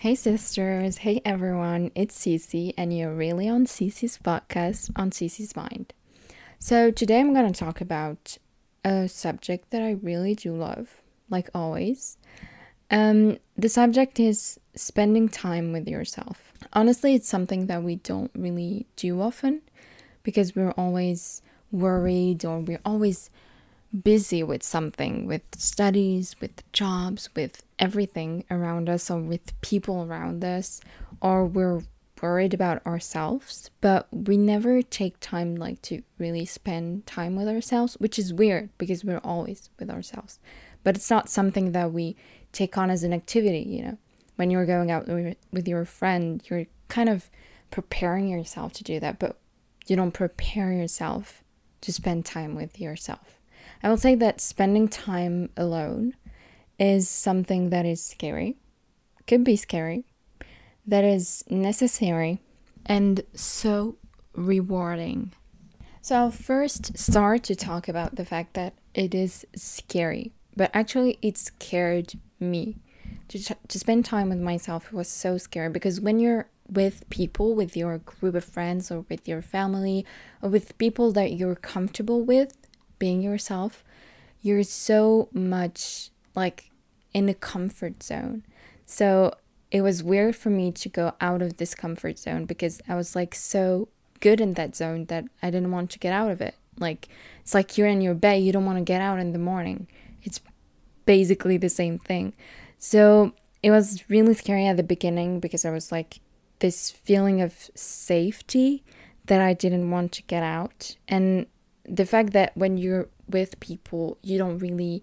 Hey sisters, hey everyone, it's Cece and you're really on Cece's podcast on Cece's Mind. So today I'm going to talk about a subject that I really do love, like always. Um, the subject is spending time with yourself. Honestly, it's something that we don't really do often because we're always worried or we're always busy with something, with studies, with jobs, with everything around us, or with people around us, or we're worried about ourselves, but we never take time like to really spend time with ourselves, which is weird because we're always with ourselves. But it's not something that we take on as an activity, you know. When you're going out with your friend, you're kind of preparing yourself to do that, but you don't prepare yourself to spend time with yourself. I will say that spending time alone is something that is scary, could be scary, that is necessary, and so rewarding. So I'll first start to talk about the fact that it is scary, but actually it scared me. To, to spend time with myself was so scary because when you're with people, with your group of friends, or with your family, or with people that you're comfortable with, being yourself, you're so much like in a comfort zone. So it was weird for me to go out of this comfort zone because I was like so good in that zone that I didn't want to get out of it. Like it's like you're in your bed, you don't want to get out in the morning. It's basically the same thing. So it was really scary at the beginning because I was like this feeling of safety that I didn't want to get out. And the fact that when you're with people, you don't really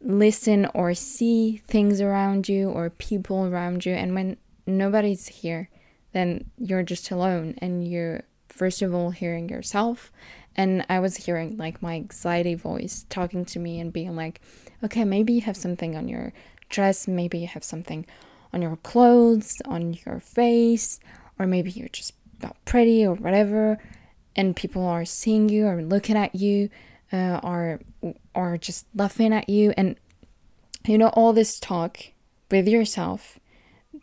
listen or see things around you or people around you. And when nobody's here, then you're just alone and you're, first of all, hearing yourself. And I was hearing like my anxiety voice talking to me and being like, okay, maybe you have something on your dress, maybe you have something on your clothes, on your face, or maybe you're just not pretty or whatever and people are seeing you or looking at you uh, or or just laughing at you. And you know all this talk with yourself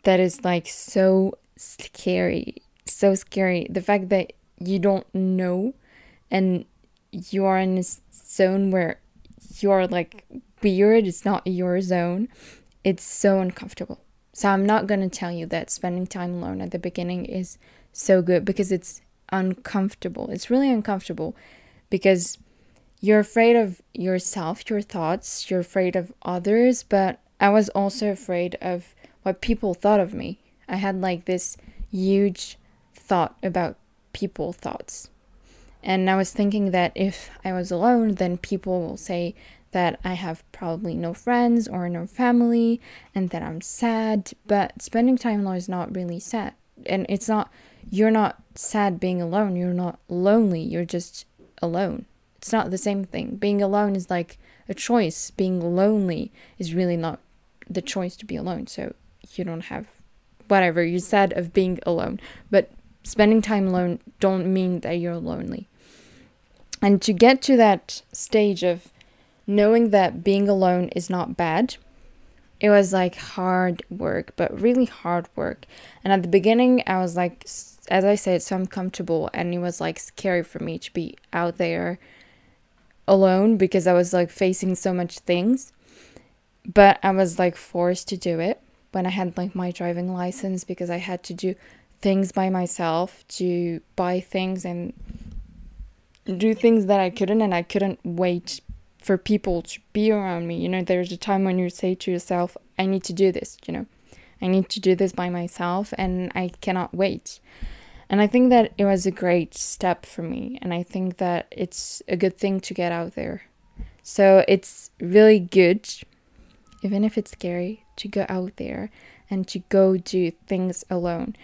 that is like so scary so scary. The fact that you don't know and you are in this zone where you're like weird. It's not your zone. It's so uncomfortable. So i'm not going to tell you that spending time alone at the beginning is so good because it's uncomfortable. It's really uncomfortable because you're afraid of yourself, your thoughts, you're afraid of others, but I was also afraid of what people thought of me. I had like this huge thought about people thoughts. And I was thinking that if I was alone, then people will say that I have probably no friends or no family and that I'm sad. But spending time alone is not really sad. And it's not you're not sad being alone. You're not lonely. You're just alone. It's not the same thing. Being alone is like a choice. Being lonely is really not the choice to be alone. So you don't have whatever you said of being alone. But spending time alone don't mean that you're lonely. And to get to that stage of knowing that being alone is not bad, it was like hard work, but really hard work. And at the beginning, I was like as I said, so uncomfortable and it was like scary for me to be out there alone because I was like facing so much things. But I was like forced to do it when I had like my driving license because I had to do things by myself to buy things and do things that I couldn't and I couldn't wait for people to be around me. You know, there's a time when you say to yourself, I need to do this, you know. I need to do this by myself and I cannot wait. And I think that it was a great step for me. And I think that it's a good thing to get out there. So it's really good, even if it's scary, to go out there and to go do things alone.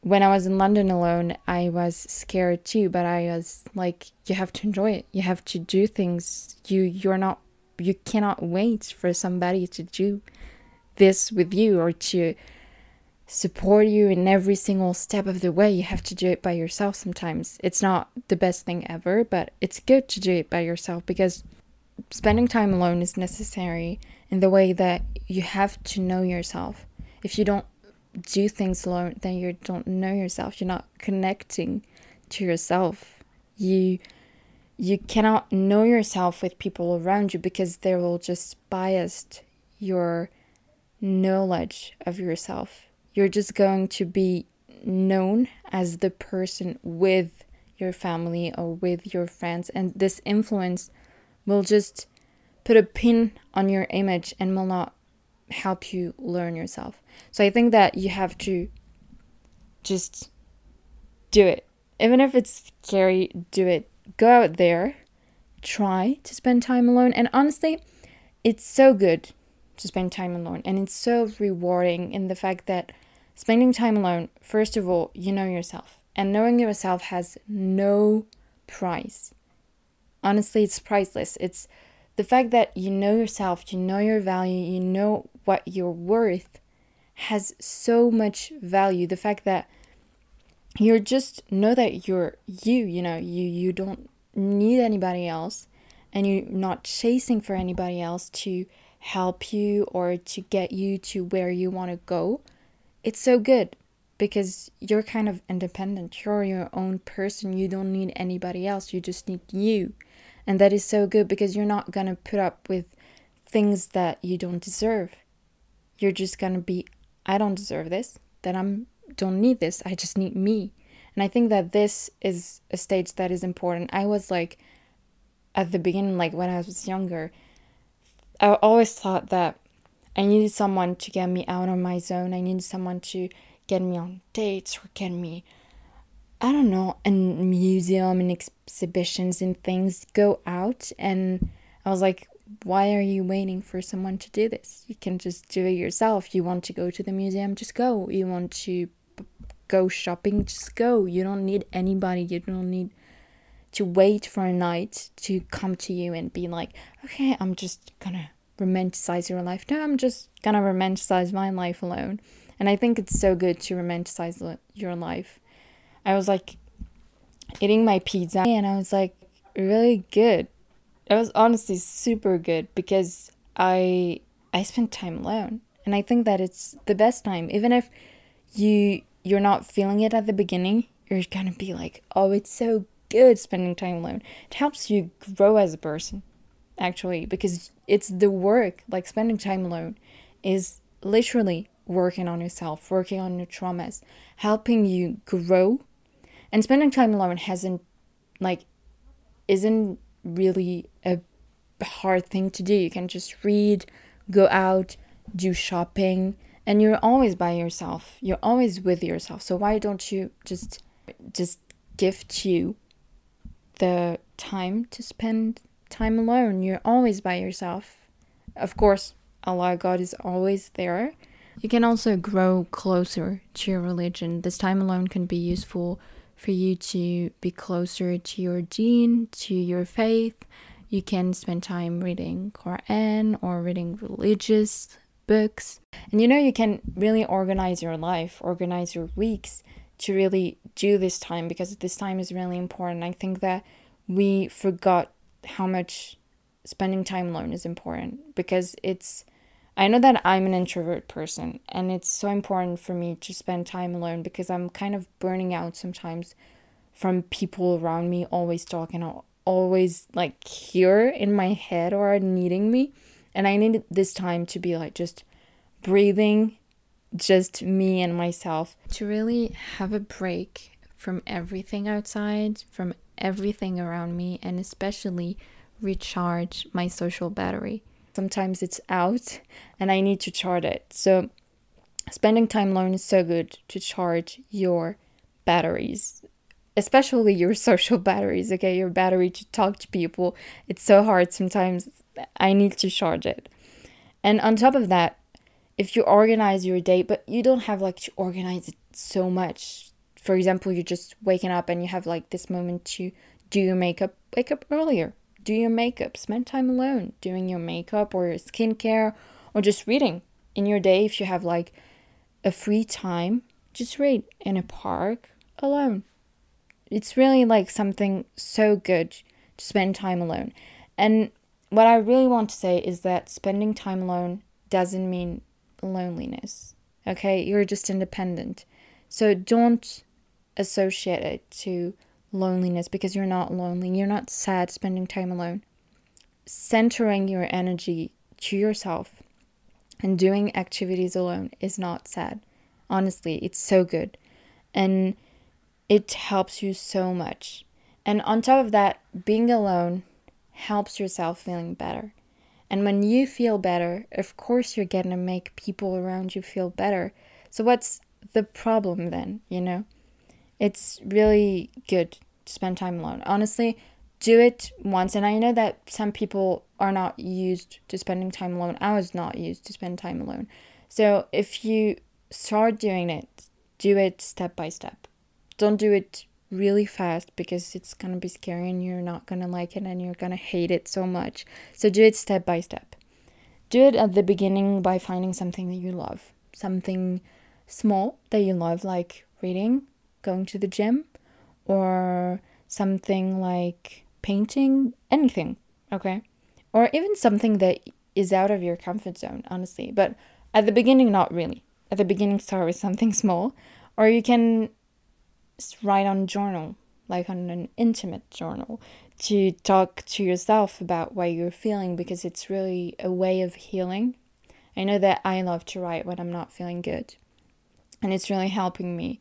When I was in London alone, I was scared too, but I was like, you have to enjoy it. You have to do things. You you're not you cannot wait for somebody to do this with you or to support you in every single step of the way. You have to do it by yourself sometimes. It's not the best thing ever, but it's good to do it by yourself because spending time alone is necessary in the way that you have to know yourself. If you don't do things alone, then you don't know yourself. You're not connecting to yourself. You you cannot know yourself with people around you because they will just bias your knowledge of yourself. You're just going to be known as the person with your family or with your friends, and this influence will just put a pin on your image and will not help you learn yourself. So I think that you have to just do it. Even if it's scary, do it. Go out there, try to spend time alone. And honestly, it's so good to spend time alone. And it's so rewarding in the fact that spending time alone, first of all, you know yourself. And knowing yourself has no price. Honestly, it's priceless. It's the fact that you know yourself, you know your value, you know what you're worth has so much value. The fact that you're just know that you're you, you know, you you don't need anybody else and you're not chasing for anybody else to help you or to get you to where you want to go. It's so good because you're kind of independent. You're your own person. You don't need anybody else. You just need you. And that is so good because you're not going to put up with things that you don't deserve. You're just going to be I don't deserve this. That I'm don't need this. I just need me. And I think that this is a stage that is important. I was like at the beginning like when I was younger, I always thought that I needed someone to get me out of my zone. I needed someone to get me on dates or get me I don't know, in museum and exhibitions and things, go out. And I was like, why are you waiting for someone to do this? You can just do it yourself. You want to go to the museum, just go. You want to go shopping, just go. You don't need anybody. You don't need to wait for a knight to come to you and be like, okay, I'm just gonna romanticize your life. No, I'm just gonna romanticize my life alone. And I think it's so good to romanticize your life I was like eating my pizza and I was like really good. It was honestly super good because I I spent time alone. And I think that it's the best time. Even if you you're not feeling it at the beginning, you're gonna be like, oh, it's so good spending time alone. It helps you grow as a person, actually, because it's the work, like spending time alone is literally working on yourself, working on your traumas, helping you grow. And spending time alone hasn't like isn't really a hard thing to do. You can just read go out do shopping and you're always by yourself. You're always with yourself. So why don't you just just gift you the time to spend time alone you're always by yourself of course allah god is always there you can also grow closer to your religion this time alone can be useful for you to be closer to your deen, to your faith. You can spend time reading Quran or reading religious books. And you know, you can really organize your life, organize your weeks to really do this time because this time is really important. I think that we forgot how much spending time alone is important because it's I know that I'm an introvert person and it's so important for me to spend time alone because I'm kind of burning out sometimes from people around me always talking always like here in my head or needing me and I need this time to be like just breathing just me and myself to really have a break from everything outside from everything around me and especially recharge my social battery Sometimes it's out and I need to charge it. So spending time alone is so good to charge your batteries, especially your social batteries, okay? Your battery to talk to people. It's so hard sometimes. I need to charge it. And on top of that, if you organize your day, but you don't have like to organize it so much. For example, you're just waking up and you have like this moment to do your makeup, wake up earlier do your makeup, spend time alone doing your makeup or your skincare or just reading in your day if you have like a free time, just read in a park alone. It's really like something so good to spend time alone. And what I really want to say is that spending time alone doesn't mean loneliness. Okay, you're just independent. So don't associate it to loneliness because you're not lonely. You're not sad spending time alone. Centering your energy to yourself and doing activities alone is not sad. Honestly, it's so good. And it helps you so much. And on top of that, being alone helps yourself feeling better. And when you feel better, of course you're to make people around you feel better. So what's the problem then, you know? It's really good to spend time alone. Honestly, do it once. And I know that some people are not used to spending time alone. I was not used to spend time alone. So if you start doing it, do it step by step. Don't do it really fast because it's gonna be scary and you're not gonna like it and you're gonna hate it so much. So do it step by step. Do it at the beginning by finding something that you love, something small that you love, like reading, going to the gym, or something like painting, anything, okay? Or even something that is out of your comfort zone, honestly. But at the beginning, not really. At the beginning, start with something small, or you can write on journal, like on an intimate journal, to talk to yourself about what you're feeling because it's really a way of healing. I know that I love to write when I'm not feeling good, and it's really helping me.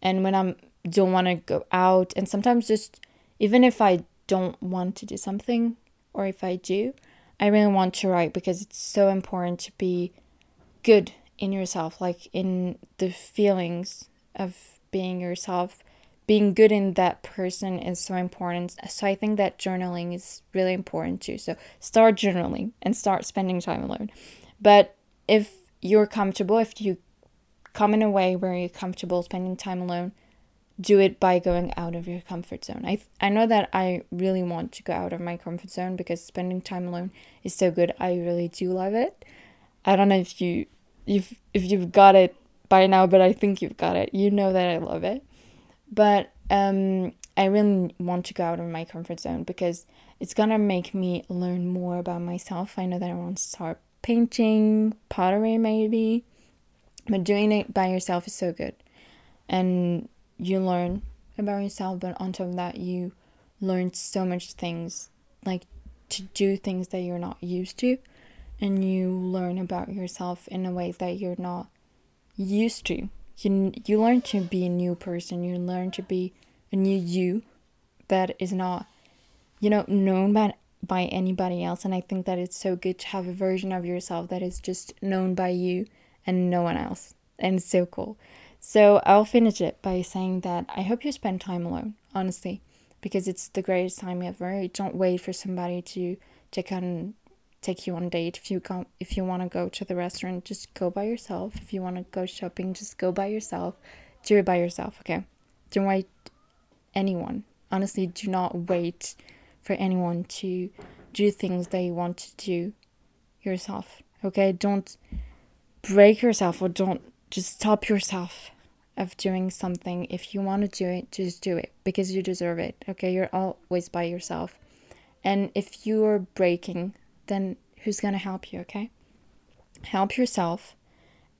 And when I'm don't want to go out and sometimes just even if I don't want to do something or if I do, I really want to write because it's so important to be good in yourself, like in the feelings of being yourself. Being good in that person is so important. So I think that journaling is really important too. So start journaling and start spending time alone. But if you're comfortable, if you come in a way where you're comfortable spending time alone, do it by going out of your comfort zone. I I know that I really want to go out of my comfort zone because spending time alone is so good. I really do love it. I don't know if you if if you've got it by now, but I think you've got it. You know that I love it. But um I really want to go out of my comfort zone because it's gonna make me learn more about myself. I know that I want to start painting, pottery maybe. But doing it by yourself is so good. And you learn about yourself, but on top of that, you learn so much things like to do things that you're not used to, and you learn about yourself in a way that you're not used to. You, you learn to be a new person, you learn to be a new you that is not, you know, known by, by anybody else. And I think that it's so good to have a version of yourself that is just known by you and no one else. And it's so cool. So I'll finish it by saying that I hope you spend time alone, honestly, because it's the greatest time ever. Don't wait for somebody to take on take you on a date. If you come if you want to go to the restaurant, just go by yourself. If you want to go shopping, just go by yourself. Do it by yourself, okay? Don't wait anyone. Honestly, do not wait for anyone to do things that you want to do yourself. Okay? Don't break yourself or don't just stop yourself of doing something. If you want to do it, just do it because you deserve it. Okay, you're always by yourself. And if you're breaking, then who's going to help you, okay? Help yourself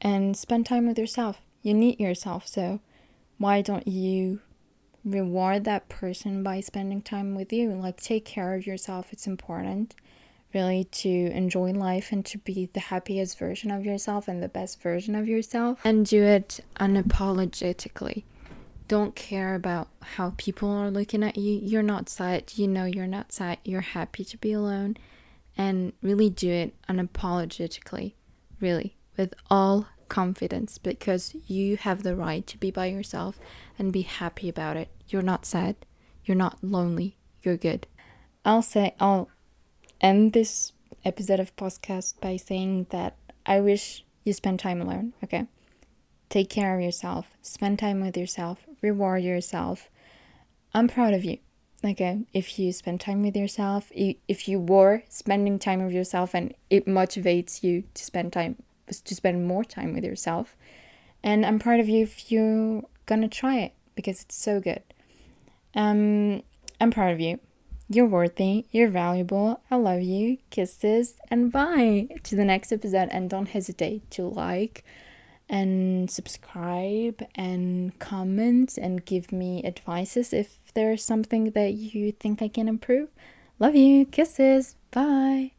and spend time with yourself. You need yourself, so why don't you reward that person by spending time with you? Like, take care of yourself, it's important really to enjoy life and to be the happiest version of yourself and the best version of yourself and do it unapologetically. Don't care about how people are looking at you. You're not sad. You know you're not sad. You're happy to be alone and really do it unapologetically, really, with all confidence because you have the right to be by yourself and be happy about it. You're not sad. You're not lonely. You're good. I'll say, I'll end this episode of podcast by saying that I wish you spend time alone, okay? Take care of yourself, spend time with yourself, reward yourself. I'm proud of you. Okay, if you spend time with yourself, if you were spending time with yourself and it motivates you to spend time to spend more time with yourself. And I'm proud of you if you're gonna try it because it's so good. Um I'm proud of you. You're worthy, you're valuable, I love you, kisses, and bye to the next episode. And don't hesitate to like and subscribe and comment and give me advices if there's something that you think I can improve. Love you. Kisses. Bye.